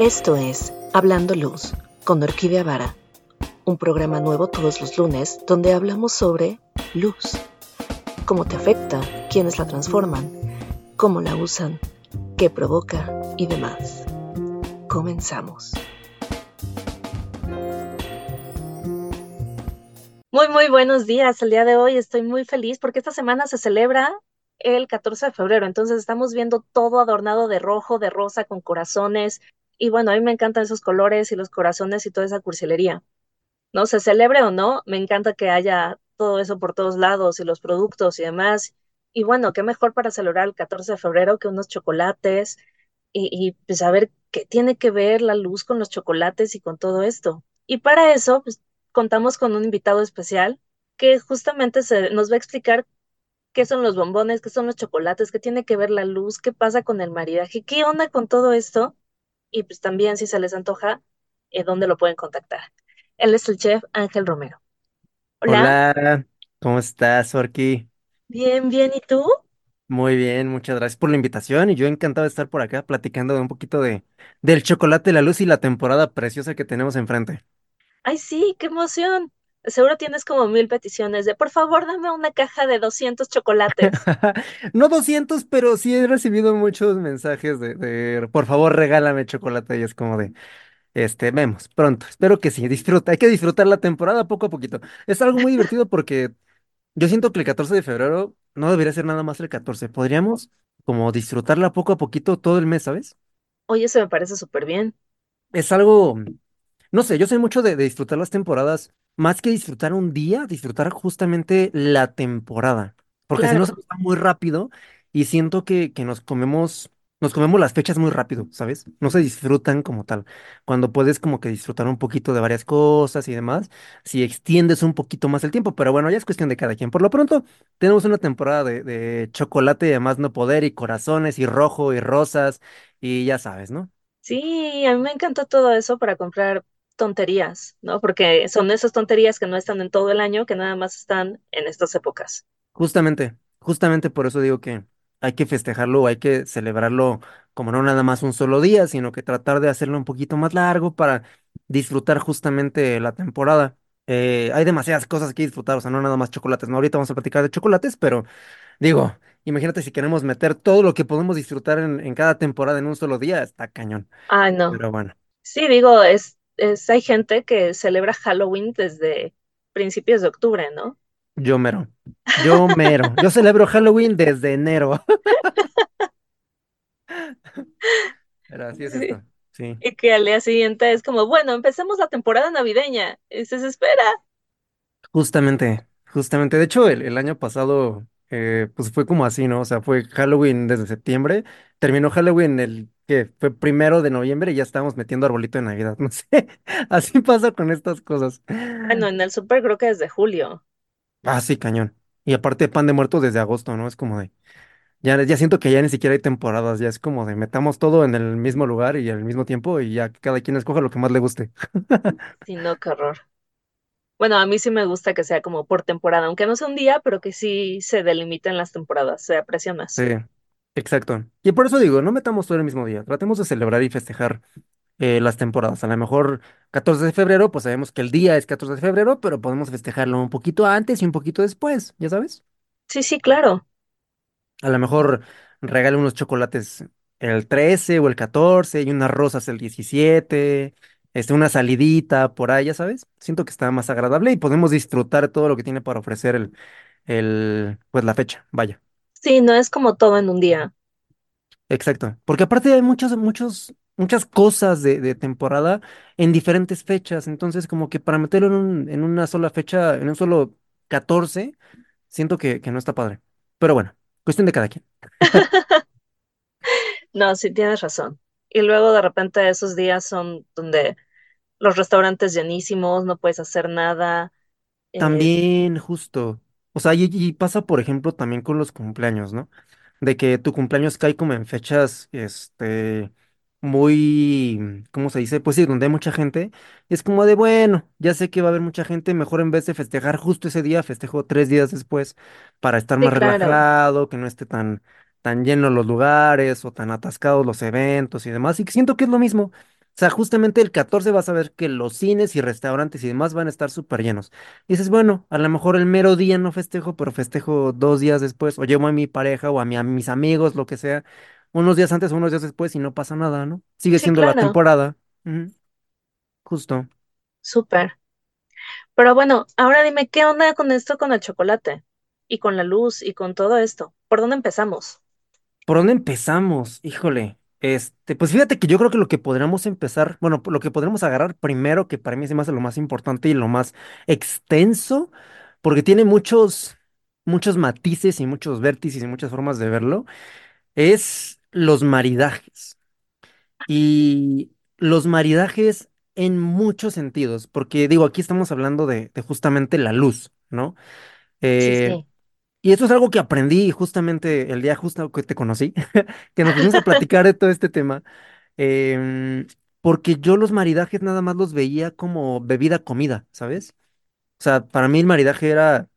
Esto es Hablando Luz con Orquídea Vara, un programa nuevo todos los lunes donde hablamos sobre luz, cómo te afecta, quiénes la transforman, cómo la usan, qué provoca y demás. Comenzamos. Muy, muy buenos días. El día de hoy estoy muy feliz porque esta semana se celebra el 14 de febrero. Entonces estamos viendo todo adornado de rojo, de rosa, con corazones. Y bueno, a mí me encantan esos colores y los corazones y toda esa cursilería. ¿No? Se celebre o no, me encanta que haya todo eso por todos lados y los productos y demás. Y bueno, qué mejor para celebrar el 14 de febrero que unos chocolates y, y pues qué tiene que ver la luz con los chocolates y con todo esto. Y para eso, pues contamos con un invitado especial que justamente se, nos va a explicar qué son los bombones, qué son los chocolates, qué tiene que ver la luz, qué pasa con el maridaje, qué onda con todo esto. Y pues también, si se les antoja, eh, dónde lo pueden contactar. Él es el chef Ángel Romero. Hola. Hola, ¿cómo estás, Orki? Bien, bien, ¿y tú? Muy bien, muchas gracias por la invitación y yo encantado de estar por acá platicando de un poquito de del chocolate, la luz y la temporada preciosa que tenemos enfrente. Ay, sí, qué emoción. Seguro tienes como mil peticiones de, por favor, dame una caja de 200 chocolates. No 200, pero sí he recibido muchos mensajes de, de por favor, regálame chocolate y es como de este, vemos pronto. Espero que sí, disfruta. Hay que disfrutar la temporada poco a poquito. Es algo muy divertido porque Yo siento que el 14 de febrero no debería ser nada más el 14. Podríamos como disfrutarla poco a poquito todo el mes, ¿sabes? Oye, eso me parece súper bien. Es algo, no sé, yo soy mucho de, de disfrutar las temporadas, más que disfrutar un día, disfrutar justamente la temporada, porque si no se Claro. pasa muy rápido y siento que, que nos comemos, nos comemos las fechas muy rápido, ¿sabes? No se disfrutan como tal. Cuando puedes como que disfrutar un poquito de varias cosas y demás, si extiendes un poquito más el tiempo, pero bueno, ya es cuestión de cada quien. Por lo pronto, tenemos una temporada de, de chocolate y además no poder y corazones y rojo y rosas y ya sabes, ¿no? Sí, a mí me encantó todo eso para comprar tonterías, ¿no? Porque son esas tonterías que no están en todo el año, que nada más están en estas épocas. Justamente, justamente por eso digo que hay que festejarlo, hay que celebrarlo como no nada más un solo día, sino que tratar de hacerlo un poquito más largo para disfrutar justamente la temporada. Eh, hay demasiadas cosas que disfrutar, o sea, no nada más chocolates, ¿no? Ahorita vamos a platicar de chocolates, pero digo, imagínate si queremos meter todo lo que podemos disfrutar en, en cada temporada en un solo día, está cañón. Ay, no. Pero bueno, Sí, digo, es, es, hay gente que celebra Halloween desde principios de octubre, ¿no? yo mero, yo mero, yo celebro Halloween desde enero, pero así es Sí. esto, sí. Y que al día siguiente es como, bueno, empecemos la temporada navideña. Y se espera. Justamente, justamente. De hecho, el, el año pasado, eh, pues fue como así, ¿no? O sea, fue Halloween desde septiembre, terminó Halloween el que fue primero de noviembre y ya estábamos metiendo arbolito de Navidad. No sé, así pasa con estas cosas. Bueno, en el súper creo que desde julio. Ah, sí, cañón. Y aparte, pan de muerto desde agosto, ¿no? Es como de, ya, ya siento que ya ni siquiera hay temporadas, ya es como de metamos todo en el mismo lugar y al mismo tiempo y ya cada quien escoja lo que más le guste. Sí, no, qué horror. Bueno, a mí sí me gusta que sea como por temporada, aunque no sea un día, pero que sí se delimiten las temporadas, se aprecia Sí, más. exacto. Y por eso digo, no metamos todo el mismo día, tratemos de celebrar y festejar eh, las temporadas. A lo mejor 14 de febrero, pues sabemos que el día es 14 de febrero, pero podemos festejarlo un poquito antes y un poquito después, ya sabes. Sí, sí, claro. A lo mejor regale unos chocolates el 13 o el 14 y unas rosas el 17, este, una salidita por ahí, ya sabes. Siento que está más agradable y podemos disfrutar todo lo que tiene para ofrecer el, el, pues la fecha, vaya. Sí, no es como todo en un día. Exacto, porque aparte hay muchos, muchos, muchas cosas de, de temporada en diferentes fechas, entonces como que para meterlo en, un- en una sola fecha, en un solo 14 siento que, que no está padre. Pero bueno, cuestión de cada quien. No, sí tienes razón. Y luego de repente esos días son donde los restaurantes llenísimos, no puedes hacer nada. eh, También, justo. O sea, y, y pasa, por ejemplo, también con los cumpleaños, ¿no? De que tu cumpleaños cae como en fechas, este, muy, ¿cómo se dice? Pues sí, donde hay mucha gente. y es como de, bueno, ya sé que va a haber mucha gente, mejor en vez de festejar justo ese día, festejo tres días después para estar sí, más claro. relajado, que no esté tan, tan llenos los lugares o tan atascados los eventos y demás. Y siento que es lo mismo. O sea, justamente el 14 vas a ver que los cines y restaurantes y demás van a estar súper llenos. Y dices, bueno, a lo mejor el mero día no festejo, pero festejo dos días después, o llevo a mi pareja o a, mi- a mis amigos, lo que sea, unos días antes o unos días después y no pasa nada, ¿no? Sigue Sí, siendo la temporada. Justo. súper. Pero bueno, ahora dime, ¿qué onda con esto con el chocolate? Y con la luz y con todo esto. ¿Por dónde empezamos? ¿Por dónde empezamos? Híjole. Este, pues fíjate que yo creo que lo que podríamos empezar, bueno, lo que podríamos agarrar primero, que para mí se me hace lo más importante y lo más extenso, porque tiene muchos, muchos matices y muchos vértices y muchas formas de verlo, es los maridajes. Y los maridajes en muchos sentidos, porque digo, aquí estamos hablando de, de justamente la luz, ¿no? Sí, Eh, sí. Y eso es algo que aprendí justamente el día justo que te conocí, que nos pusimos a platicar de todo este tema, em, porque yo los maridajes nada más los veía como bebida comida, ¿sabes? O sea, para mí el maridaje era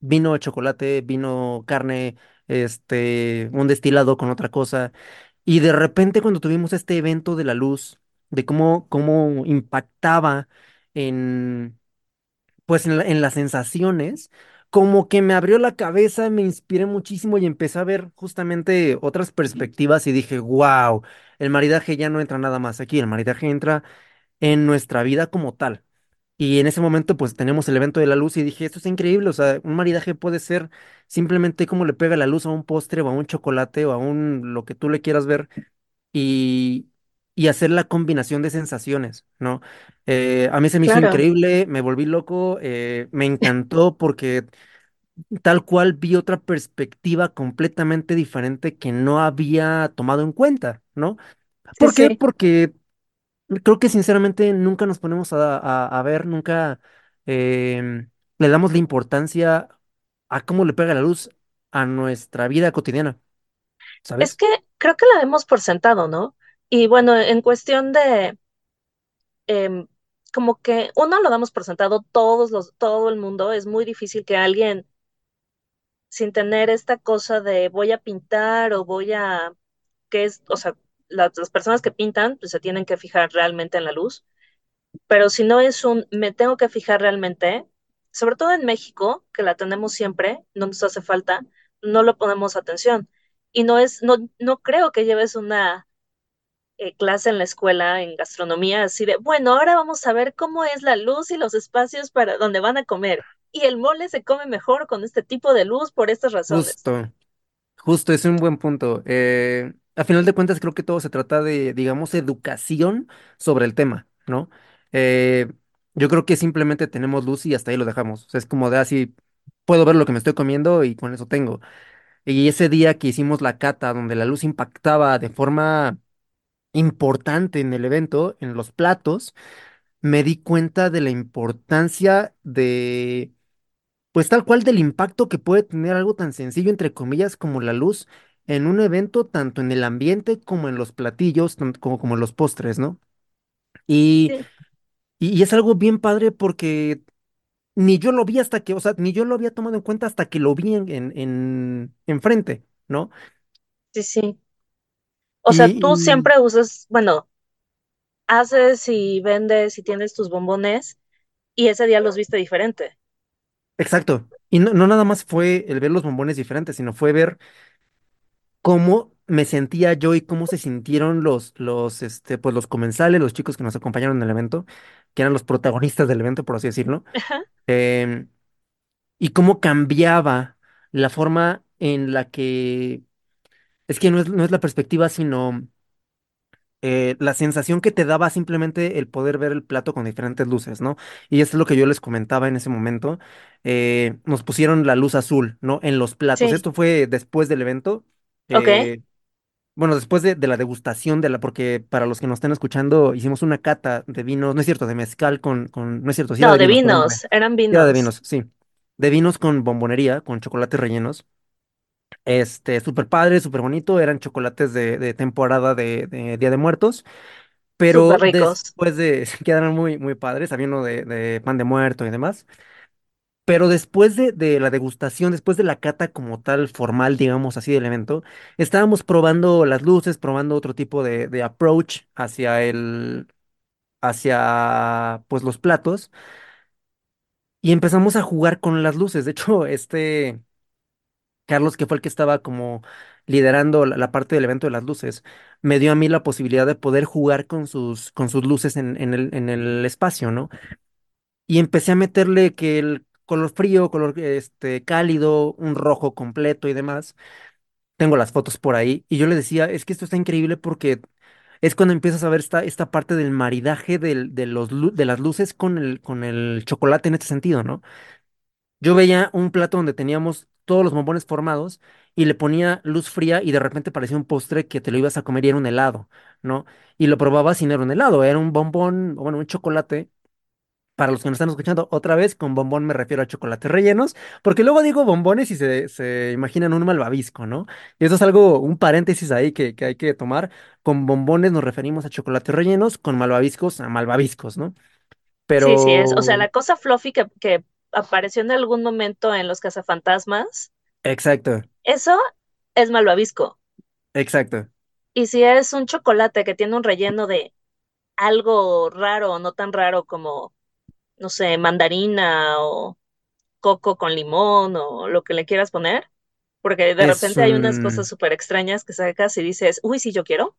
vino de chocolate, vino carne, este, un destilado con otra cosa. Y de repente cuando tuvimos este evento de la luz, de cómo, cómo impactaba en pues en, la- en las sensaciones, como que me abrió la cabeza, me inspiré muchísimo y empecé a ver justamente otras perspectivas y dije, wow, el maridaje ya no entra nada más aquí, el maridaje entra en nuestra vida como tal. Y en ese momento pues tenemos el evento de la luz y dije, esto es increíble, o sea, un maridaje puede ser simplemente como le pega la luz a un postre o a un chocolate o a un lo que tú le quieras ver y, y hacer la combinación de sensaciones, ¿no? Eh, a mí se me hizo increíble, me volví loco, eh, me encantó porque tal cual vi otra perspectiva completamente diferente que no había tomado en cuenta, ¿no? sí, ¿Por qué? sí. Porque creo que sinceramente nunca nos ponemos a, a- a ver, nunca em, le damos la importancia a cómo le pega la luz a nuestra vida cotidiana, Es que creo que la demos por sentado, ¿no? Y bueno, en cuestión de, em, como que uno lo damos por sentado, todos los, todo el mundo, es muy difícil que alguien, sin tener esta cosa de voy a pintar o voy a, que es, o sea, las, personas que pintan, pues se tienen que fijar realmente en la luz, pero si no es un me tengo que fijar realmente, sobre todo en México, que la tenemos siempre, no nos hace falta, no lo ponemos atención. Y no es, no, no creo que lleves una eh, clase en la escuela en gastronomía, así de, bueno, ahora vamos a ver cómo es la luz y los espacios para donde van a comer. Y el mole se come mejor con este tipo de luz por estas razones. Justo. Justo, es un buen punto. Eh, a final de cuentas, creo que todo se trata de, digamos, educación sobre el tema, ¿no? Eh, yo creo que simplemente tenemos luz y hasta ahí lo dejamos. Es como de así, puedo ver lo que me estoy comiendo y con eso tengo. Y ese día que hicimos la cata, donde la luz impactaba de forma importante en el evento, en los platos, me di cuenta de la importancia pues tal cual del impacto que puede tener algo tan sencillo, entre comillas, como la luz en un evento, tanto en el ambiente como en los platillos, tanto como, como en los postres, ¿no? Y, Sí, y, y es algo bien padre porque ni yo lo vi hasta que, o sea, ni yo lo había tomado en cuenta hasta que lo vi en, en, en enfrente, ¿no? sí, sí. O Y, sea, tú siempre usas, bueno, haces y vendes y tienes tus bombones y ese día los viste diferente. exacto. Y no, no nada más fue el ver los bombones diferentes, sino fue ver cómo me sentía yo y cómo se sintieron los, los, este, pues los comensales, los chicos que nos acompañaron en el evento, que eran los protagonistas del evento, por así decirlo, em, y cómo cambiaba la forma en la que, es que no es, no es la perspectiva, sino eh, la sensación que te daba simplemente el poder ver el plato con diferentes luces, ¿no? Y eso es lo que yo les comentaba en ese momento. eh, nos pusieron la luz azul, ¿no? En los platos. Sí, Esto fue después del evento. ok. eh, Bueno, después de, de la degustación de la, porque para los que nos estén escuchando, hicimos una cata de vinos, no es cierto, de mezcal con, con, no es cierto, sí No, de vinos, vinos, eran Sí era de vinos. vinos, sí. De vinos con bombonería, con chocolates rellenos. Este, súper padre, súper bonito, eran chocolates de, de temporada de, de Día de Muertos, Súper pero ricos. después de, quedaron muy, muy padres, había uno de, de pan de muerto y demás. Pero después de, de la degustación, después de la cata como tal, formal, digamos así, del evento, estábamos probando las luces, probando otro tipo de, de approach hacia el, hacia pues los platos y empezamos a jugar con las luces. De hecho, este Carlos, que fue el que estaba como liderando la, parte del evento de las luces, me dio a mí la posibilidad de poder jugar con sus, con sus luces en, el, en el espacio, ¿no? Y empecé a meterle que el color frío, color este, cálido, un rojo completo y demás. Tengo las fotos por ahí y yo le decía, es que esto está increíble porque es cuando empiezas a ver esta, esta parte del maridaje de, los, de las luces con el, con el chocolate en este sentido, ¿no? Yo veía un plato donde teníamos todos los bombones formados y le ponía luz fría y de repente parecía un postre que te lo ibas a comer y era un helado, ¿no? Y lo probabas y no era un helado, era un bombón, o bueno, un chocolate. Para los que nos están escuchando, otra vez con bombón me refiero a chocolates rellenos, porque luego digo bombones y se, se imaginan un malvavisco, ¿no? Y eso es algo, un paréntesis ahí que, que hay que tomar. Con bombones nos referimos a chocolates rellenos, con malvaviscos a malvaviscos, ¿no? Sí, sí es. O sea, Pero, la cosa fluffy que, que apareció en algún momento en Los Cazafantasmas, exacto, eso es malvavisco. exacto. Y si es un chocolate que tiene un relleno de algo raro o no tan raro como, no sé, mandarina o coco con limón o lo que le quieras poner, porque de Es repente hay unas cosas súper extrañas que sacas y dices, uy, sí, yo quiero.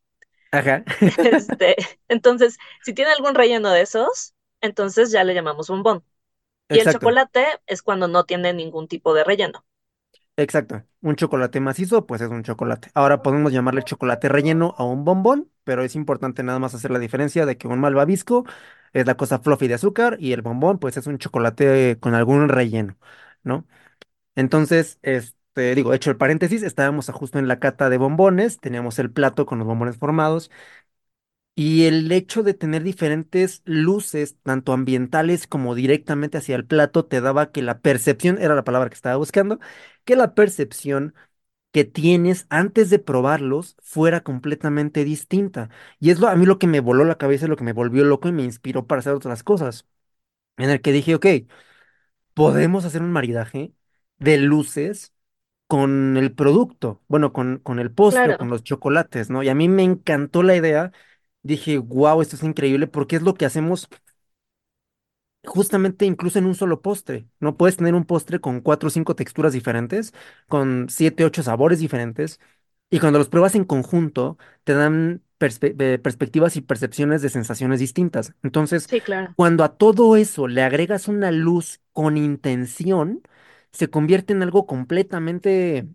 Ajá. Este, entonces, si tiene algún relleno de esos, entonces ya le llamamos bombón. Y el chocolate es cuando no tiene ningún tipo de relleno. exacto. Un chocolate macizo, pues es un chocolate. Ahora podemos llamarle chocolate relleno a un bombón, pero es importante nada más hacer la diferencia de que un malvavisco es la cosa fluffy de azúcar y el bombón, pues es un chocolate con algún relleno, ¿no? Entonces, este, digo, hecho el paréntesis, estábamos justo en la cata de bombones, teníamos el plato con los bombones formados. Y el hecho de tener diferentes luces, tanto ambientales como directamente hacia el plato, te daba que la percepción, era la palabra que estaba buscando, que la percepción que tienes antes de probarlos fuera completamente distinta. Y es lo, a mí lo que me voló la cabeza, lo que me volvió loco y me inspiró para hacer otras cosas. En el que dije, ok, podemos hacer un maridaje de luces con el producto, bueno, con, con el postre con los chocolates, ¿no? Y a mí me encantó la idea. Dije, wow, esto es increíble porque es lo que hacemos justamente incluso en un solo postre. No puedes tener un postre con cuatro o cinco texturas diferentes, con siete, ocho sabores diferentes, y cuando los pruebas en conjunto, te dan perspe- eh, perspectivas y percepciones de sensaciones distintas. Entonces, sí, claro. cuando a todo eso le agregas una luz con intención, se convierte en algo completamente,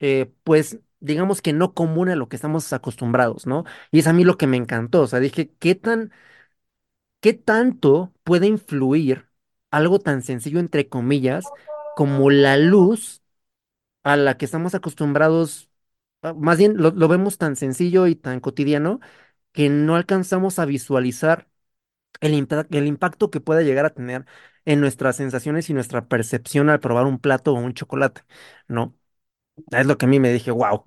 eh, pues, digamos que no común a lo que estamos acostumbrados, ¿no? Y es a mí lo que me encantó. O sea, dije, ¿qué tan ¿Qué tanto puede influir algo tan sencillo, entre comillas, como la luz a la que estamos acostumbrados? ah, Más bien, lo, vemos tan sencillo y tan cotidiano que no alcanzamos a visualizar el, el impacto que puede llegar a tener en nuestras sensaciones y nuestra percepción al probar un plato o un chocolate, ¿no? Es lo que a mí me dije, wow.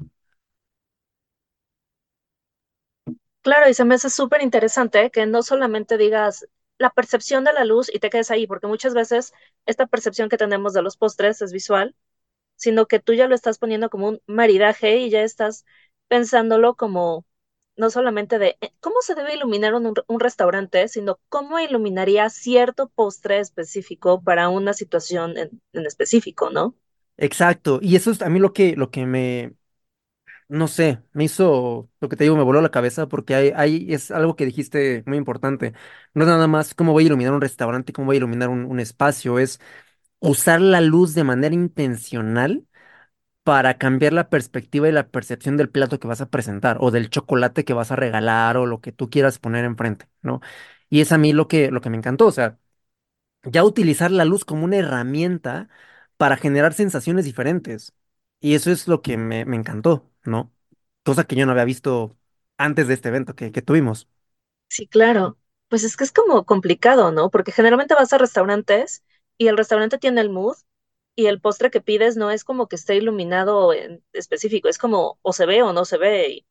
Claro, y se me hace súper interesante que no solamente digas la percepción de la luz y te quedes ahí, porque muchas veces esta percepción que tenemos de los postres es visual, sino que tú ya lo estás poniendo como un maridaje y ya estás pensándolo como no solamente de eh, cómo se debe iluminar un, un restaurante, sino cómo iluminaría cierto postre específico para una situación en, en específico, ¿no? Exacto. Y eso es a mí lo que, lo que me, No sé, me hizo, lo que te digo, me voló la cabeza porque hay, es algo que dijiste muy importante. No es nada más cómo voy a iluminar un restaurante, cómo voy a iluminar un, un espacio, es usar la luz de manera intencional para cambiar la perspectiva y la percepción del plato que vas a presentar o del chocolate que vas a regalar o lo que tú quieras poner enfrente, ¿no? Y es a mí lo que, lo que me encantó, o sea ya utilizar la luz como una herramienta para generar sensaciones diferentes. Y eso es lo que me, me encantó, ¿no? Cosa que yo no había visto antes de este evento que, que tuvimos. Sí, claro. Pues es que es como complicado, ¿no? Porque generalmente vas a restaurantes y el restaurante tiene el mood y el postre que pides no es como que esté iluminado en específico, es como o se ve o no se ve y,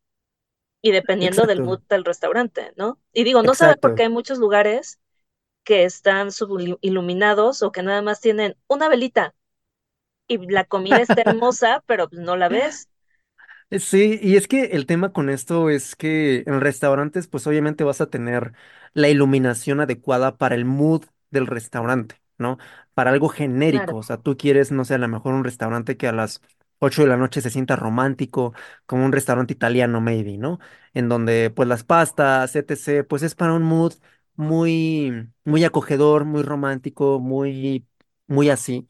y dependiendo del mood del restaurante, ¿no? Y digo, no sabe por qué exacto. hay muchos lugares que están subiluminados o que nada más tienen una velita y la comida está hermosa, pero pues no la ves. Sí, y es que el tema con esto es que en restaurantes, pues obviamente vas a tener la iluminación adecuada para el mood del restaurante, ¿no? Para algo genérico, Claro. o sea, tú quieres, no sé, a lo mejor un restaurante que a las 8 de la noche se sienta romántico, como un restaurante italiano, maybe, ¿no? En donde, pues las pastas, etc., pues es para un mood muy, muy acogedor, muy romántico, muy, muy así.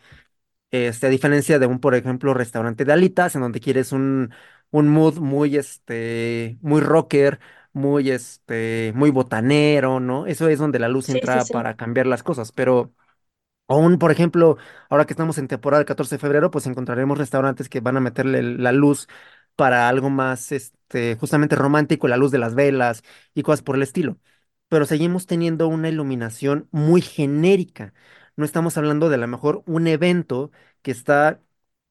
Este, a diferencia de un, por ejemplo, restaurante de alitas, en donde quieres un, un mood muy, este, muy rocker, muy, este, muy botanero, ¿no? Eso es donde la luz Sí, sí, entra sí. para cambiar las cosas. Pero Aún, por ejemplo, ahora que estamos en temporada del 14 de febrero, pues encontraremos restaurantes que van a meterle el- la luz para algo más, este, justamente romántico, la luz de las velas y cosas por el estilo. Pero seguimos teniendo una iluminación muy genérica. No estamos hablando de a lo mejor un evento que está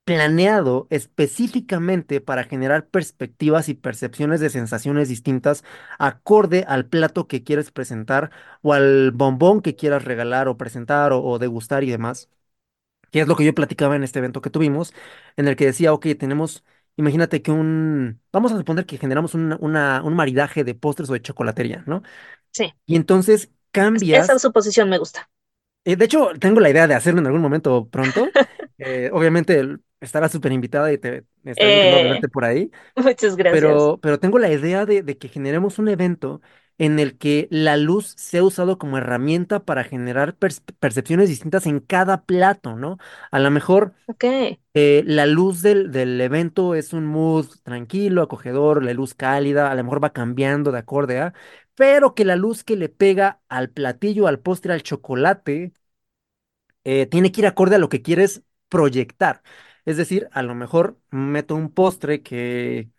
planeado específicamente para generar perspectivas y percepciones de sensaciones distintas acorde al plato que quieres presentar o al bombón que quieras regalar o presentar o, o degustar y demás, que es lo que yo platicaba en este evento que tuvimos, en el que decía, ok, tenemos, imagínate que un, vamos a suponer que generamos una, una- un maridaje de postres o de chocolatería, ¿no? Sí. Y entonces Es- Esa cambias, suposición me gusta. Eh, de hecho, tengo la idea de hacerlo en algún momento pronto, eh, obviamente estarás súper invitada y te estaré Eh, verte por ahí. muchas gracias. Pero, pero tengo la idea de, de que generemos un evento en el que la luz sea usado como herramienta para generar percepciones distintas en cada plato, ¿no? A lo mejor eh, la luz del, del evento es un mood tranquilo, acogedor, la luz cálida, a lo mejor va cambiando de acorde a, pero que la luz que le pega al platillo, al postre, al chocolate, eh, tiene que ir acorde a lo que quieres proyectar. Es decir, a lo mejor meto un postre que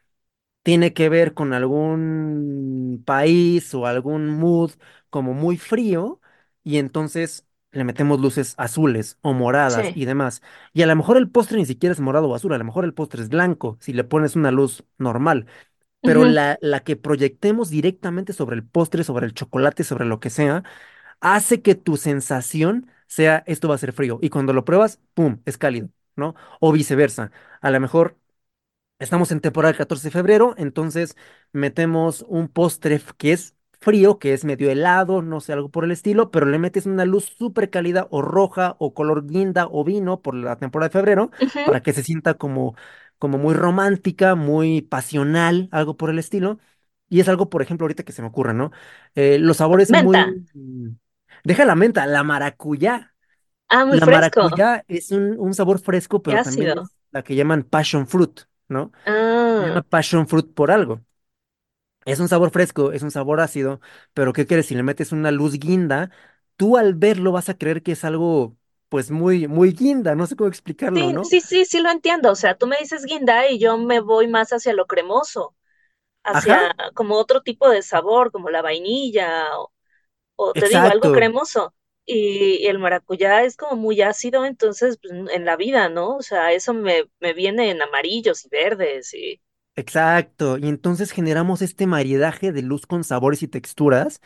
tiene que ver con algún país o algún mood como muy frío y entonces le metemos luces azules o moradas Sí. y demás. Y a lo mejor el postre ni siquiera es morado o azul, a lo mejor el postre es blanco si le pones una luz normal, pero la, la que proyectemos directamente sobre el postre, sobre el chocolate, sobre lo que sea, hace que tu sensación sea esto va a ser frío y cuando lo pruebas, ¡pum!, es cálido, ¿no? O viceversa. A lo mejor Estamos en temporada del 14 de febrero, entonces metemos un postre que es frío, que es medio helado, no sé, algo por el estilo, pero le metes una luz súper cálida o roja o color guinda o vino por la temporada de febrero para que se sienta como, como muy romántica, muy pasional, algo por el estilo. Y es algo, por ejemplo, ahorita que se me ocurre, ¿no? Eh, los sabores Menta. muy... mm, Deja la menta, la maracuyá. Ah, muy La fresco. maracuyá es un, un sabor fresco, pero también es la que llaman passion fruit, ¿no? Se llama Ah, passion fruit por algo. Es un sabor fresco, es un sabor ácido, pero ¿qué crees? Si le metes una luz guinda, tú al verlo vas a creer que es algo, pues muy, muy guinda, no sé cómo explicarlo, sí, ¿no? sí, sí, sí lo entiendo. O sea, tú me dices guinda y yo me voy más hacia lo cremoso, Ajá, hacia como otro tipo de sabor, como la vainilla o, o te digo, algo cremoso. Y, y el maracuyá es como muy ácido, entonces pues, en la vida, ¿no? O sea, eso me, me viene en amarillos y verdes y exacto. Y entonces generamos este maridaje de luz con sabores y texturas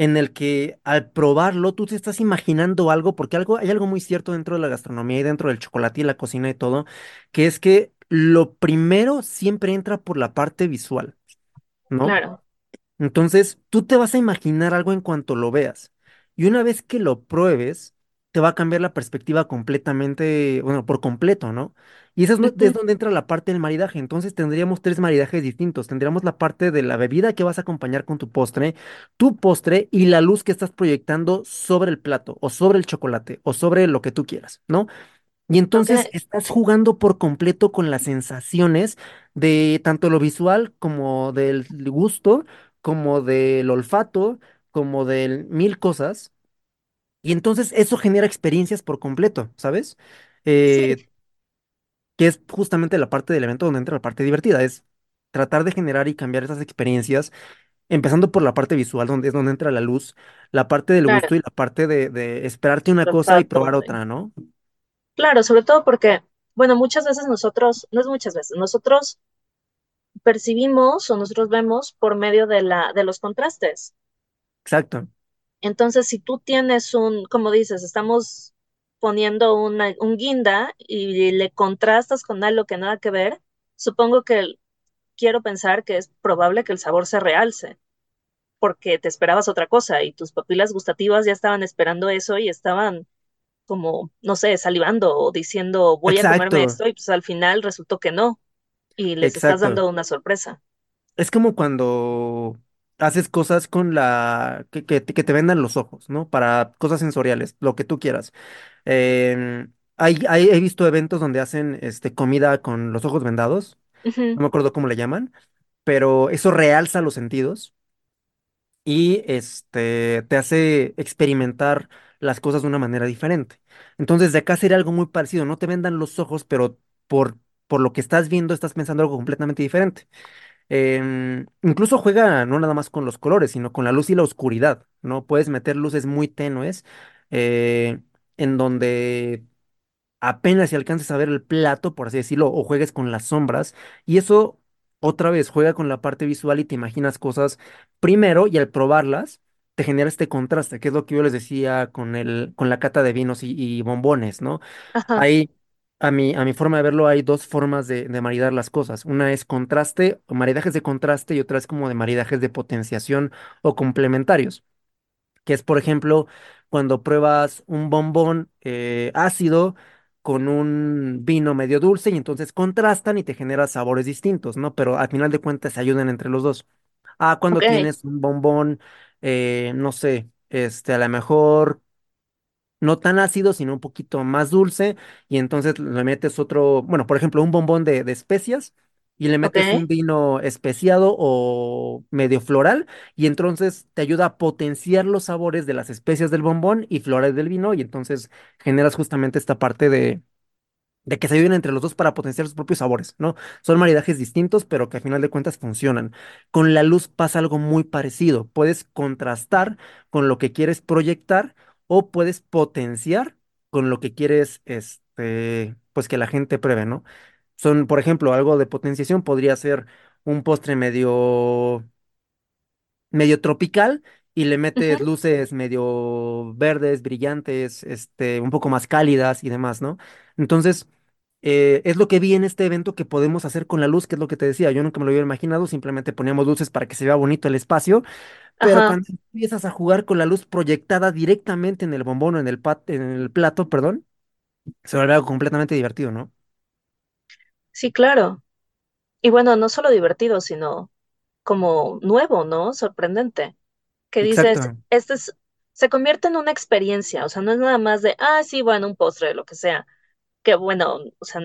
en el que al probarlo tú te estás imaginando algo, porque algo, hay algo muy cierto dentro de la gastronomía y dentro del chocolate y la cocina y todo, que es que lo primero siempre entra por la parte visual. ¿no? claro. Entonces, tú te vas a imaginar algo en cuanto lo veas. Y una vez que lo pruebes, te va a cambiar la perspectiva completamente, bueno, por completo, ¿no? Y eso es, es donde entra la parte del maridaje. Entonces, tendríamos tres maridajes distintos. Tendríamos la parte de la bebida que vas a acompañar con tu postre, tu postre y la luz que estás proyectando sobre el plato o sobre el chocolate o sobre lo que tú quieras, ¿no? Y entonces estás jugando por completo con las sensaciones de tanto lo visual como del gusto, como del olfato, como de mil cosas. Y entonces eso genera experiencias por completo, ¿sabes? Sí, Eh, que es justamente la parte del evento donde entra la parte divertida, es tratar de generar y cambiar esas experiencias, empezando por la parte visual, donde es donde entra la luz, la parte del claro. gusto y la parte de, de esperarte una cosa y probar otra, ¿no? Claro, sobre todo porque, bueno, muchas veces nosotros, no es muchas veces, nosotros percibimos o nosotros vemos por medio de la, de los contrastes. Exacto. Entonces, si tú tienes un, como dices, estamos poniendo una, un guinda y le contrastas con algo que nada que ver, supongo que quiero pensar que es probable que el sabor se realce, porque te esperabas otra cosa y tus papilas gustativas ya estaban esperando eso y estaban como, no sé, salivando o diciendo voy a comerme esto y pues al final resultó que no y les estás dando una sorpresa. Es como cuando haces cosas con la... que, que, que te vendan los ojos, ¿no? Para cosas sensoriales, lo que tú quieras. Em, hay, hay- he visto eventos donde hacen este, comida con los ojos vendados, no me acuerdo cómo le llaman, pero eso realza los sentidos y este, te hace experimentar las cosas de una manera diferente. Entonces, de acá sería algo muy parecido, no te vendan los ojos, pero por, por lo que estás viendo estás pensando algo completamente diferente. Em, incluso juega no nada más con los colores, sino con la luz y la oscuridad, ¿no? Puedes meter luces muy tenues eh, en donde apenas si alcances a ver el plato, por así decirlo, o juegues con las sombras, y eso otra vez juega con la parte visual y te imaginas cosas primero y al probarlas te genera este contraste, que es lo que yo les decía con el, con la cata de vinos y, y bombones, ¿no? Ajá, Hay, a mi, a mi forma de verlo, hay dos formas de, de maridar las cosas. Una es contraste, o maridajes de contraste, y otra es como de maridajes de potenciación o complementarios que es, por ejemplo, cuando pruebas un bombón eh, ácido con un vino medio dulce y entonces contrastan y te genera sabores distintos, ¿no? Pero al final de cuentas se ayudan entre los dos. Ah, cuando ok, tienes un bombón, eh, no sé, este, a lo mejor no tan ácido, sino un poquito más dulce, y entonces le metes otro, bueno, por ejemplo, un bombón de, de especias, y le metes un vino especiado o medio floral, y entonces te ayuda a potenciar los sabores de las especias del bombón y florales del vino, y entonces generas justamente esta parte de de que se ayuden entre los dos para potenciar sus propios sabores, ¿no? Son maridajes distintos, pero que a final de cuentas funcionan. Con la luz pasa algo muy parecido. Puedes contrastar con lo que quieres proyectar o puedes potenciar con lo que quieres, este, pues que la gente pruebe, ¿no? Son, por ejemplo, algo de potenciación podría ser un postre medio medio tropical y le metes ujú. luces medio verdes, brillantes, este, un poco más cálidas y demás, ¿no? Entonces, eh, es lo que vi en este evento que podemos hacer con la luz, que es lo que te decía, yo nunca me lo hubiera imaginado, simplemente poníamos luces para que se vea bonito el espacio, pero Ajá, cuando empiezas a jugar con la luz proyectada directamente en el bombón o en el, pat- en el plato, perdón, se vuelve algo completamente divertido, ¿no? Sí, claro. Y bueno, no solo divertido, sino como nuevo, ¿no? Sorprendente. Que dices, este es, se convierte en una experiencia, o sea, no es nada más de, ah, sí, bueno, un postre, lo que sea. Que bueno, o sea,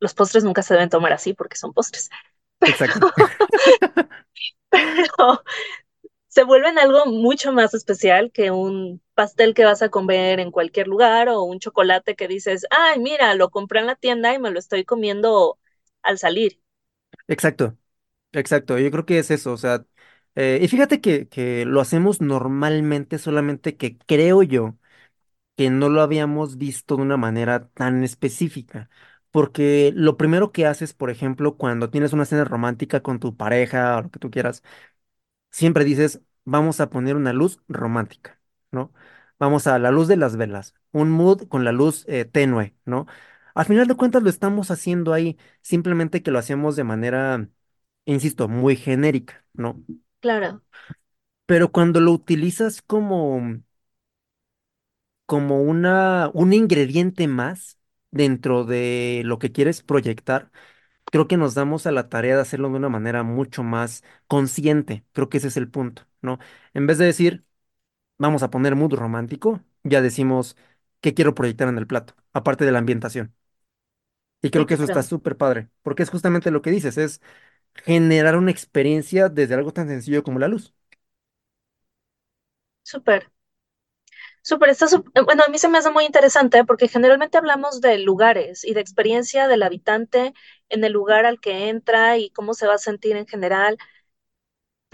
los postres nunca se deben tomar así porque son postres, exacto, pero se vuelven algo mucho más especial que un pastel que vas a comer en cualquier lugar o un chocolate que dices, ay, mira, lo compré en la tienda y me lo estoy comiendo al salir. exacto. Exacto, yo creo que es eso, o sea, eh, y fíjate que, que lo hacemos normalmente, solamente que creo yo que no lo habíamos visto de una manera tan específica, porque lo primero que haces, por ejemplo, cuando tienes una cena romántica con tu pareja o lo que tú quieras, siempre dices, vamos a poner una luz romántica, ¿no? Vamos a la luz de las velas, un mood con la luz eh, tenue, ¿no? Al final de cuentas lo estamos haciendo ahí, simplemente que lo hacemos de manera, insisto, muy genérica, ¿no? Claro, Pero cuando lo utilizas como, como una, un ingrediente más dentro de lo que quieres proyectar, creo que nos damos a la tarea de hacerlo de una manera mucho más consciente. Creo que ese es el punto, ¿no? En vez de decir, vamos a poner mood romántico, ya decimos qué quiero proyectar en el plato, aparte de la ambientación. Y creo que eso está súper padre, porque es justamente lo que dices, es generar una experiencia desde algo tan sencillo como la luz. súper. Súper, está sup- eh, bueno, a mí se me hace muy interesante porque generalmente hablamos de lugares y de experiencia del habitante en el lugar al que entra y cómo se va a sentir en general,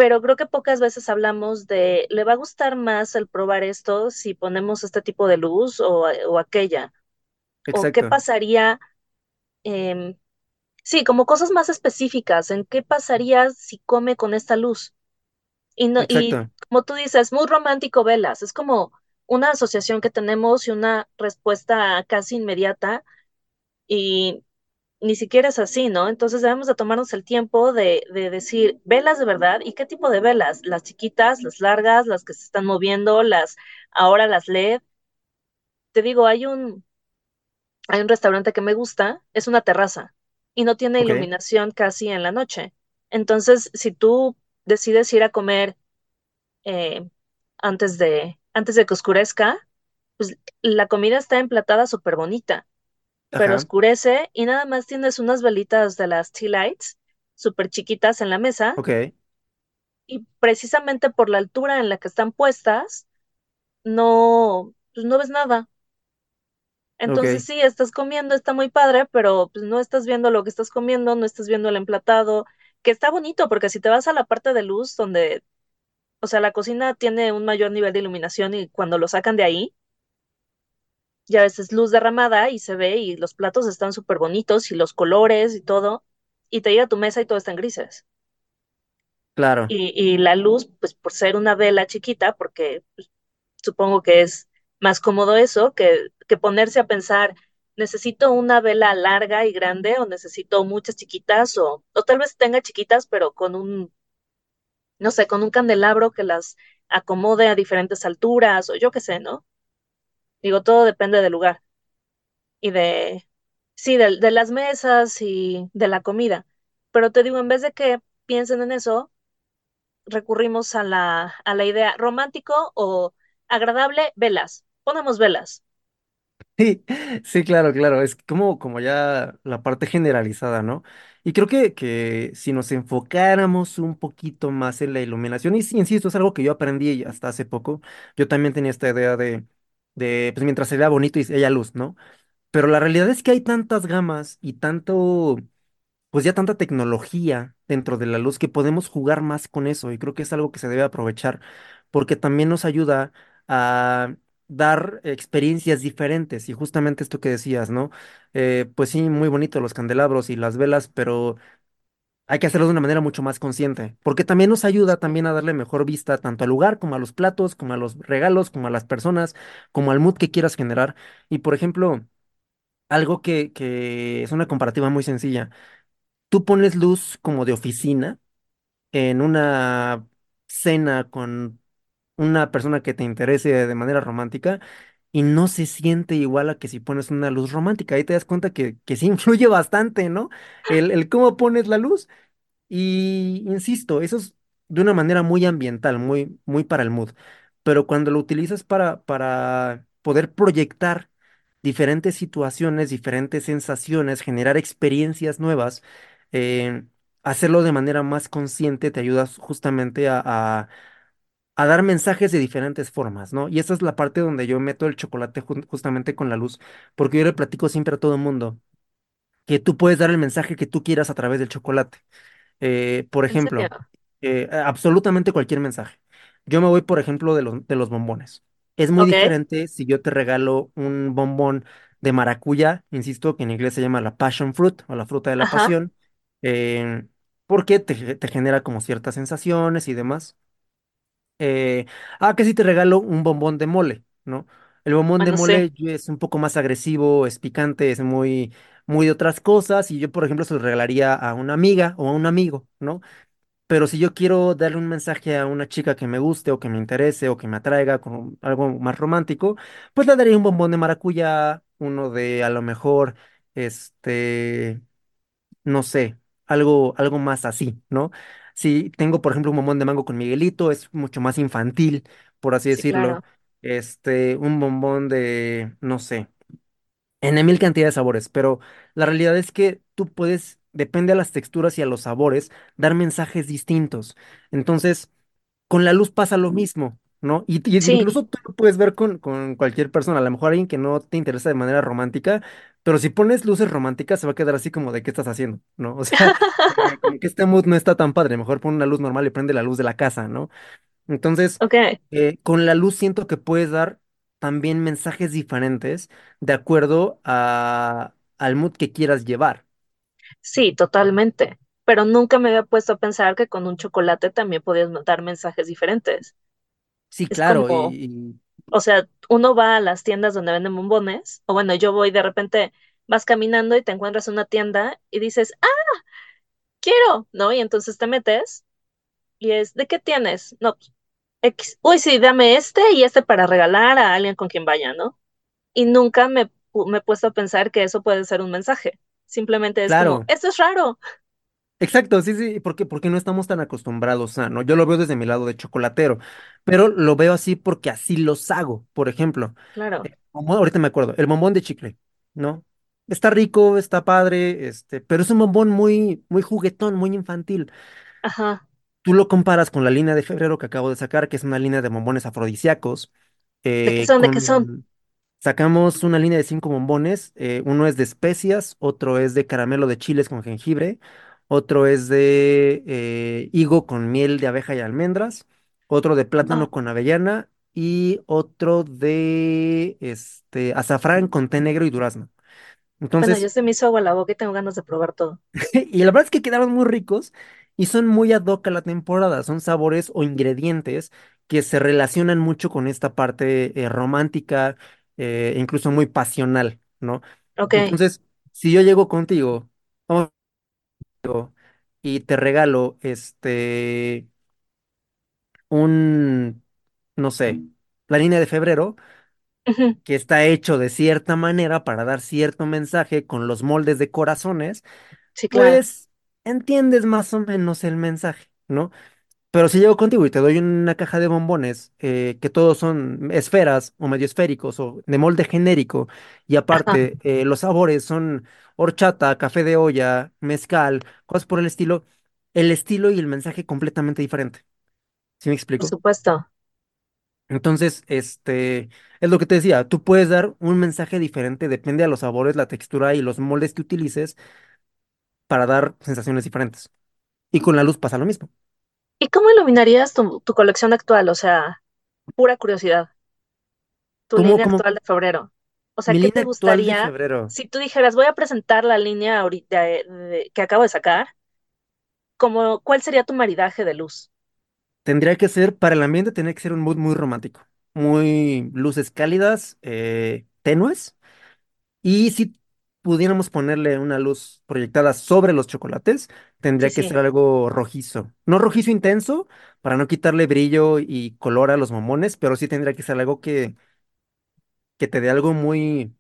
pero creo que pocas veces hablamos de, ¿le va a gustar más el probar esto si ponemos este tipo de luz o, o aquella? ¿O qué Exacto, pasaría? em, sí, como cosas más específicas, ¿en qué pasaría si come con esta luz? Y, no, y exacto. como tú dices, muy romántico velas, es como una asociación que tenemos y una respuesta casi inmediata. Y ni siquiera es así, ¿no? Entonces debemos de tomarnos el tiempo de, de decir, velas de verdad, ¿y qué tipo de velas? Las chiquitas, las largas, las que se están moviendo, las, ahora las LED. Te digo, hay un, hay un restaurante que me gusta, es una terraza y no tiene iluminación casi en la noche. Entonces, si tú decides ir a comer eh, antes de, antes de que oscurezca, pues la comida está emplatada súper bonita, pero ajá, oscurece y nada más tienes unas velitas de las tea lights súper chiquitas en la mesa ok, y precisamente por la altura en la que están puestas, no, pues no ves nada. Entonces sí, estás comiendo, está muy padre, pero pues no estás viendo lo que estás comiendo, no estás viendo el emplatado, que está bonito, porque si te vas a la parte de luz donde, o sea, la cocina tiene un mayor nivel de iluminación y cuando lo sacan de ahí, ya ves, es luz derramada y se ve y los platos están súper bonitos y los colores y todo, y te llega a tu mesa y todo está en grises. Claro. Y, y la luz, pues por ser una vela chiquita, porque pues, supongo que es más cómodo eso que, que ponerse a pensar, necesito una vela larga y grande o necesito muchas chiquitas o, o tal vez tenga chiquitas, pero con un, no sé, con un candelabro que las acomode a diferentes alturas o yo qué sé, ¿no? Digo, todo depende del lugar y de, sí, de, de las mesas y de la comida. Pero te digo, en vez de que piensen en eso, recurrimos a la, a la idea romántico o agradable, velas. Ponemos velas. Sí, sí, claro, claro. Es como, como ya la parte generalizada, ¿no? Y creo que, que si nos enfocáramos un poquito más en la iluminación, y sí, insisto, es algo que yo aprendí hasta hace poco. Yo también tenía esta idea de, de pues mientras se vea bonito y haya luz, ¿no? Pero la realidad es que hay tantas gamas y tanto pues ya tanta tecnología dentro de la luz que podemos jugar más con eso y creo que es algo que se debe aprovechar porque también nos ayuda a dar experiencias diferentes y justamente esto que decías, ¿no? Eh, pues sí, muy bonito los candelabros y las velas, pero hay que hacerlo de una manera mucho más consciente porque también nos ayuda también a darle mejor vista tanto al lugar como a los platos, como a los regalos, como a las personas, como al mood que quieras generar. Y por ejemplo... Algo que, que es una comparativa muy sencilla. Tú pones luz como de oficina en una cena con una persona que te interese de manera romántica y no se siente igual a que si pones una luz romántica. Ahí te das cuenta que, que sí influye bastante, ¿no? El, el cómo pones la luz. Y insisto, eso es de una manera muy ambiental, muy, muy para el mood. Pero cuando lo utilizas para, para poder proyectar diferentes situaciones, diferentes sensaciones, generar experiencias nuevas, eh, hacerlo de manera más consciente te ayuda justamente a, a, a dar mensajes de diferentes formas, ¿no? Y esa es la parte donde yo meto el chocolate justamente con la luz, porque yo le platico siempre a todo el mundo que tú puedes dar el mensaje que tú quieras a través del chocolate. Eh, por ejemplo, eh, absolutamente cualquier mensaje. Yo me voy, por ejemplo, de los, de los bombones. Es muy diferente si yo te regalo un bombón de maracuyá, insisto, que en inglés se llama la passion fruit o la fruta de la ajá, pasión, eh, porque te, te genera como ciertas sensaciones y demás. Eh, ah, que si te regalo un bombón de mole, ¿no? El bombón de bueno, sí, mole es un poco más agresivo, es picante, es muy, muy de otras cosas, y yo, por ejemplo, se lo regalaría a una amiga o a un amigo, ¿no? Pero si yo quiero darle un mensaje a una chica que me guste o que me interese o que me atraiga con algo más romántico, pues le daría un bombón de maracuyá, uno de a lo mejor, este, no sé, algo, algo más así, ¿no? Si tengo, por ejemplo, un bombón de mango con Miguelito, es mucho más infantil, por así sí, decirlo. claro. Este, un bombón de, no sé, en mil cantidad de sabores, pero la realidad es que tú puedes, depende a las texturas y a los sabores, dar mensajes distintos. Entonces, con la luz pasa lo mismo, ¿no? Y, y Sí, incluso tú lo puedes ver con, con cualquier persona, a lo mejor alguien que no te interesa de manera romántica, pero si pones luces románticas se va a quedar así como de qué estás haciendo, ¿no? O sea, como que este mood no está tan padre, mejor pon una luz normal y prende la luz de la casa, ¿no? Entonces, eh, con la luz siento que puedes dar también mensajes diferentes de acuerdo a, al mood que quieras llevar. sí, totalmente. Pero nunca me había puesto a pensar que con un chocolate también podías dar mensajes diferentes. Sí, Es claro, como, y, o sea, uno va a las tiendas donde venden bombones, o bueno, yo voy de repente, vas caminando y te encuentras una tienda y dices, ah, quiero, ¿no? Y entonces te metes y es, ¿de qué tienes? No, X. Uy, sí, dame este y este para regalar a alguien con quien vaya, ¿no? Y nunca me, me he puesto a pensar que eso puede ser un mensaje. Simplemente es como, Claro, esto es raro. Exacto, sí, sí, porque, porque no estamos tan acostumbrados a, ¿no? Yo lo veo desde mi lado de chocolatero, pero lo veo así porque así los hago. Por ejemplo, Claro, bombón- ahorita me acuerdo, el bombón de chicle, ¿no? Está rico, está padre, este, pero es un bombón muy, muy juguetón, muy infantil. ajá. Tú lo comparas con la línea de febrero que acabo de sacar, que es una línea de bombones afrodisíacos, ¿De qué eh, son? ¿De qué son? con... Sacamos una línea de cinco bombones, eh, uno es de especias, otro es de caramelo de chiles con jengibre, otro es de eh, higo con miel de abeja y almendras, otro de plátano con avellana y otro de este azafrán con té negro y durazno. bueno, ya Entonces, se me hizo agua la boca y tengo ganas de probar todo. y la verdad es que quedaron muy ricos y son muy ad hoc a la temporada. Son sabores o ingredientes que se relacionan mucho con esta parte eh, romántica, eh, incluso muy pasional, ¿no? Ok, Entonces, si yo llego contigo y te regalo este un, no sé, la línea de febrero, ujú, que está hecho de cierta manera para dar cierto mensaje con los moldes de corazones, Sí, claro. pues entiendes más o menos el mensaje, ¿no? Pero si llego contigo y te doy una caja de bombones, eh, que todos son esferas o medio esféricos o de molde genérico, y aparte eh, los sabores son horchata, café de olla, mezcal, cosas por el estilo, el estilo y el mensaje completamente diferente. ¿Sí me por explico? supuesto. Entonces, este, es lo que te decía, tú puedes dar un mensaje diferente, depende de los sabores, la textura y los moldes que utilices para dar sensaciones diferentes. Y con la luz pasa lo mismo. ¿Y cómo iluminarías tu, tu colección actual? O sea, pura curiosidad, tu ¿Cómo, línea cómo, actual de febrero. O sea, mi ¿qué te gustaría si tú dijeras, voy a presentar la línea ahorita de- de- que acabo de sacar? Como, ¿cuál sería tu maridaje de luz? Tendría que ser, para el ambiente, tendría que ser un mood muy romántico, muy luces cálidas, eh, tenues, y si pudiéramos ponerle una luz proyectada sobre los chocolates, Sí, tendría que ser algo rojizo. No rojizo intenso, para no quitarle brillo y color a los mamones, pero sí tendría que ser algo que, que te dé algo muy,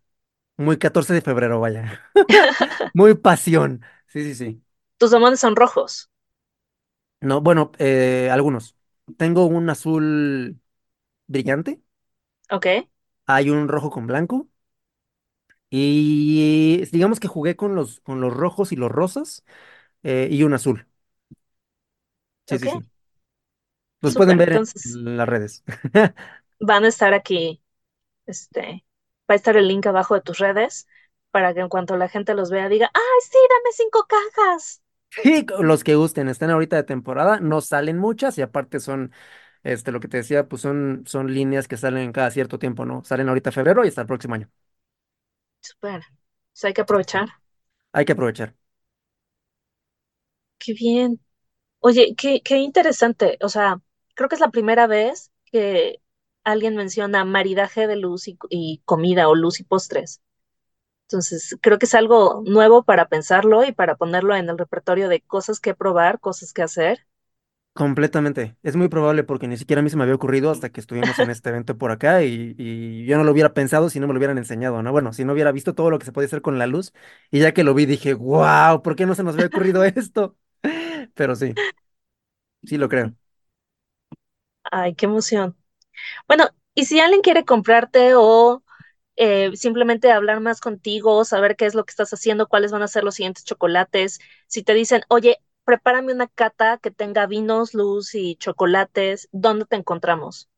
muy 14 de febrero, vaya. Muy pasión. Sí, sí, sí. Tus bombones son rojos, No, bueno, eh, algunos. Tengo un azul brillante, ¿ok? hay un rojo con blanco. Y digamos que jugué con los, con los rojos y los rosas eh, y un azul. Sí, ¿Ok? sí, sí. Los pueden Súper. ver Entonces, las redes. van a estar aquí, este, va a estar el link abajo de tus redes para que en cuanto la gente los vea diga, ¡ay, sí, dame cinco cajas! Y los que gusten, están ahorita de temporada, no salen muchas y aparte son, este, lo que te decía, pues son, son líneas que salen cada cierto tiempo, ¿no? Salen ahorita febrero y hasta el próximo año. Súper. Pues hay que aprovechar. Hay que aprovechar. Qué bien. Oye, qué, qué interesante. O sea, creo que es la primera vez que alguien menciona maridaje de luz y, y comida o luz y postres. Entonces, creo que es algo nuevo para pensarlo y para ponerlo en el repertorio de cosas que probar, cosas que hacer. Completamente. Es muy probable porque ni siquiera a mí se me había ocurrido hasta que estuvimos en este evento por acá y, y yo no lo hubiera pensado si no me lo hubieran enseñado, ¿no? Bueno, si no hubiera visto todo lo que se podía hacer con la luz y ya que lo vi dije, wow, ¿por qué no se nos había ocurrido esto? Pero sí, sí lo creo. Ay, qué emoción. Bueno, y si alguien quiere comprarte o eh, simplemente hablar más contigo, saber qué es lo que estás haciendo, cuáles van a ser los siguientes chocolates, si te dicen, oye, prepárame una cata que tenga vinos, luz y chocolates, ¿dónde te encontramos?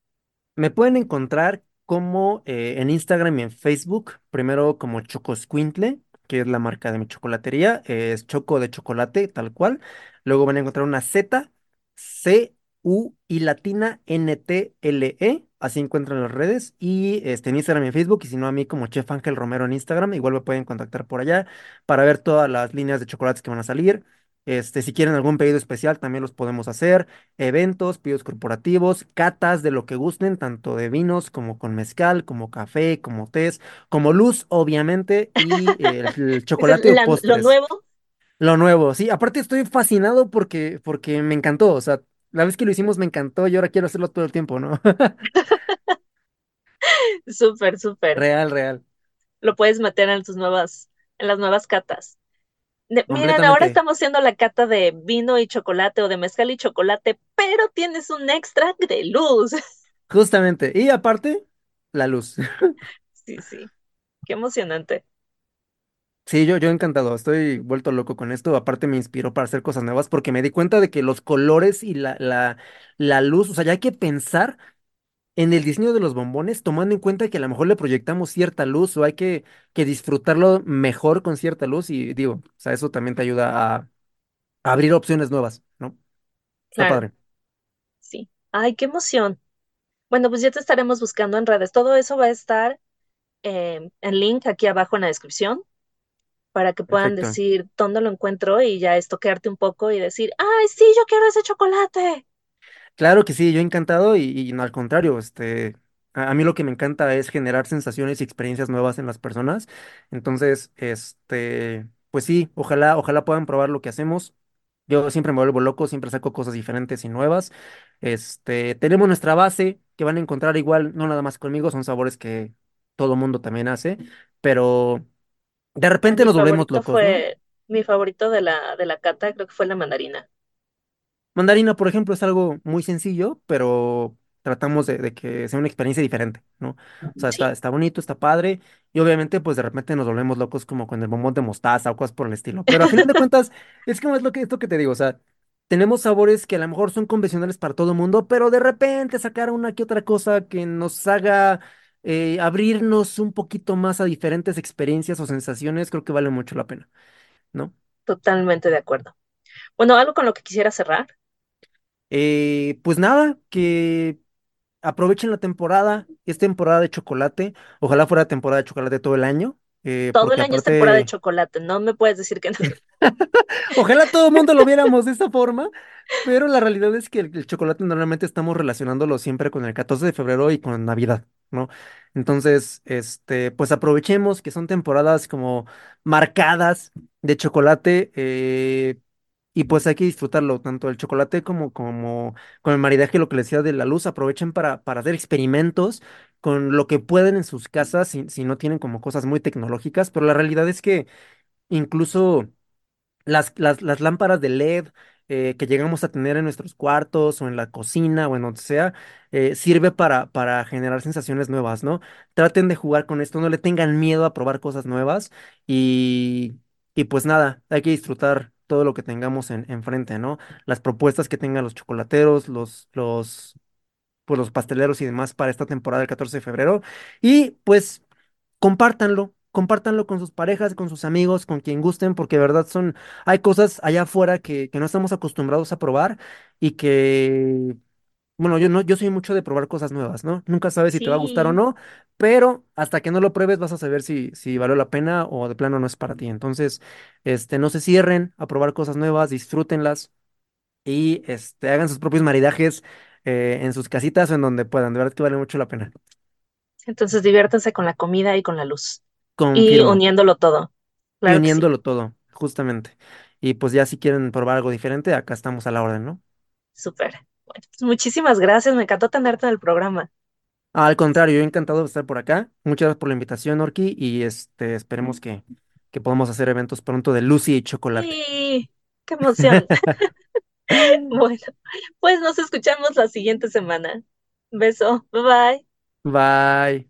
Me pueden encontrar como eh, en Instagram y en Facebook, primero como Chocoscuintle, que es la marca de mi chocolatería, es Choco de chocolate, tal cual. Luego van a encontrar una Z, C, U y latina N, T, L, E, así encuentran las redes, y este, en Instagram y en Facebook, y si no a mí como Chef Ángel Romero en Instagram, igual me pueden contactar por allá para ver todas las líneas de chocolates que van a salir. Este, si quieren algún pedido especial, también los podemos hacer. Eventos, pedidos corporativos, catas de lo que gusten, tanto de vinos como con mezcal, como café, como tés, como luz, obviamente, y el, chocolate o lo nuevo, Lo nuevo, sí. Aparte estoy fascinado porque, porque me encantó. O sea, la vez que lo hicimos me encantó y ahora quiero hacerlo todo el tiempo, ¿no? súper, súper. Real, real. Lo puedes meter en tus nuevas, en las nuevas catas. Miren, ahora estamos haciendo la cata de vino y chocolate o de mezcal y chocolate, pero tienes un extra de luz. Justamente. Y aparte, la luz. Sí, sí, qué emocionante. Sí, yo, yo encantado, estoy vuelto loco con esto. Aparte me inspiró para hacer cosas nuevas porque me di cuenta de que los colores y la, la, la luz, o sea, ya hay que pensar en el diseño de los bombones, tomando en cuenta que a lo mejor le proyectamos cierta luz o hay que, que disfrutarlo mejor con cierta luz y digo, o sea, eso también te ayuda a, a abrir opciones nuevas, ¿no? Está Claro, padre. sí. Ay, qué emoción. Bueno, pues ya te estaremos buscando en redes. Todo eso va a estar eh, en link aquí abajo en la descripción para que puedan Perfecto. decir dónde lo encuentro y ya estoquearte un poco y decir, ay, sí, yo quiero ese chocolate. Claro que sí, yo encantado y, y no al contrario, este, a, a mí lo que me encanta es generar sensaciones y experiencias nuevas en las personas. Entonces, este, pues sí, ojalá, ojalá puedan probar lo que hacemos. Yo siempre me vuelvo loco, siempre saco cosas diferentes y nuevas. Este, tenemos nuestra base que van a encontrar igual, no nada más conmigo, son sabores que todo mundo también hace, pero de repente mi nos volvemos favorito locos, ¿no? fue, mi favorito de la, de la cata, creo que fue la mandarina. Mandarina, por ejemplo, es algo muy sencillo, pero tratamos de, de que sea una experiencia diferente, ¿no? O sea, está bonito, está padre, y obviamente, pues de repente nos volvemos locos como con el bombón de mostaza o cosas por el estilo. Pero a final de cuentas, es como es lo que, esto que te digo, o sea, tenemos sabores que a lo mejor son convencionales para todo el mundo, pero de repente sacar una que otra cosa que nos haga eh, abrirnos un poquito más a diferentes experiencias o sensaciones, creo que vale mucho la pena, ¿no? totalmente de acuerdo. Bueno, algo con lo que quisiera cerrar. Eh, pues nada, que aprovechen la temporada, es temporada de chocolate, ojalá fuera temporada de chocolate todo el año, eh, Todo el año es temporada de chocolate, no me puedes decir que no. ojalá todo el mundo lo viéramos de esta forma, pero la realidad es que el, el chocolate normalmente estamos relacionándolo siempre con el 14 de febrero y con Navidad, ¿no? Entonces, este, pues aprovechemos que son temporadas como marcadas de chocolate, eh, Y pues hay que disfrutarlo, tanto el chocolate como, como con el maridaje, lo que les decía de la luz, aprovechen para, para hacer experimentos con lo que pueden en sus casas, si, si no tienen como cosas muy tecnológicas, pero la realidad es que incluso las, las, las lámparas de LED eh, que llegamos a tener en nuestros cuartos o en la cocina o en donde sea, eh, sirve para, para generar sensaciones nuevas, ¿no? Traten de jugar con esto, no le tengan miedo a probar cosas nuevas y, y pues nada, hay que disfrutar todo lo que tengamos en, enfrente, ¿no? Las propuestas que tengan los chocolateros, los, los, pues los pasteleros y demás para esta temporada del 14 de febrero. Y pues compártanlo, compártanlo con sus parejas, con sus amigos, con quien gusten, porque de verdad son, hay cosas allá afuera que, que no estamos acostumbrados a probar y que, bueno, yo no, yo soy mucho de probar cosas nuevas, ¿no? Nunca sabes si te va a gustar o Sí, no, pero hasta que no lo pruebes vas a saber si, si valió la pena o de plano no es para ti. Entonces, este, no se cierren a probar cosas nuevas, disfrútenlas y este, hagan sus propios maridajes eh, en sus casitas o en donde puedan. De verdad que vale mucho la pena. entonces diviértanse con la comida y con la luz y Confirmo. uniéndolo todo. Y Claro que sí, uniéndolo todo, justamente. Y pues ya si quieren probar algo diferente, acá estamos a la orden, ¿no? súper. Bueno, pues muchísimas gracias, me encantó tenerte en el programa. Al contrario, yo encantado de estar por acá. Muchas gracias por la invitación, Orki, y este, esperemos que, que podamos hacer eventos pronto de Lucy y chocolate. Sí, qué emoción. Bueno, pues nos escuchamos la siguiente semana. Beso, bye bye. Bye.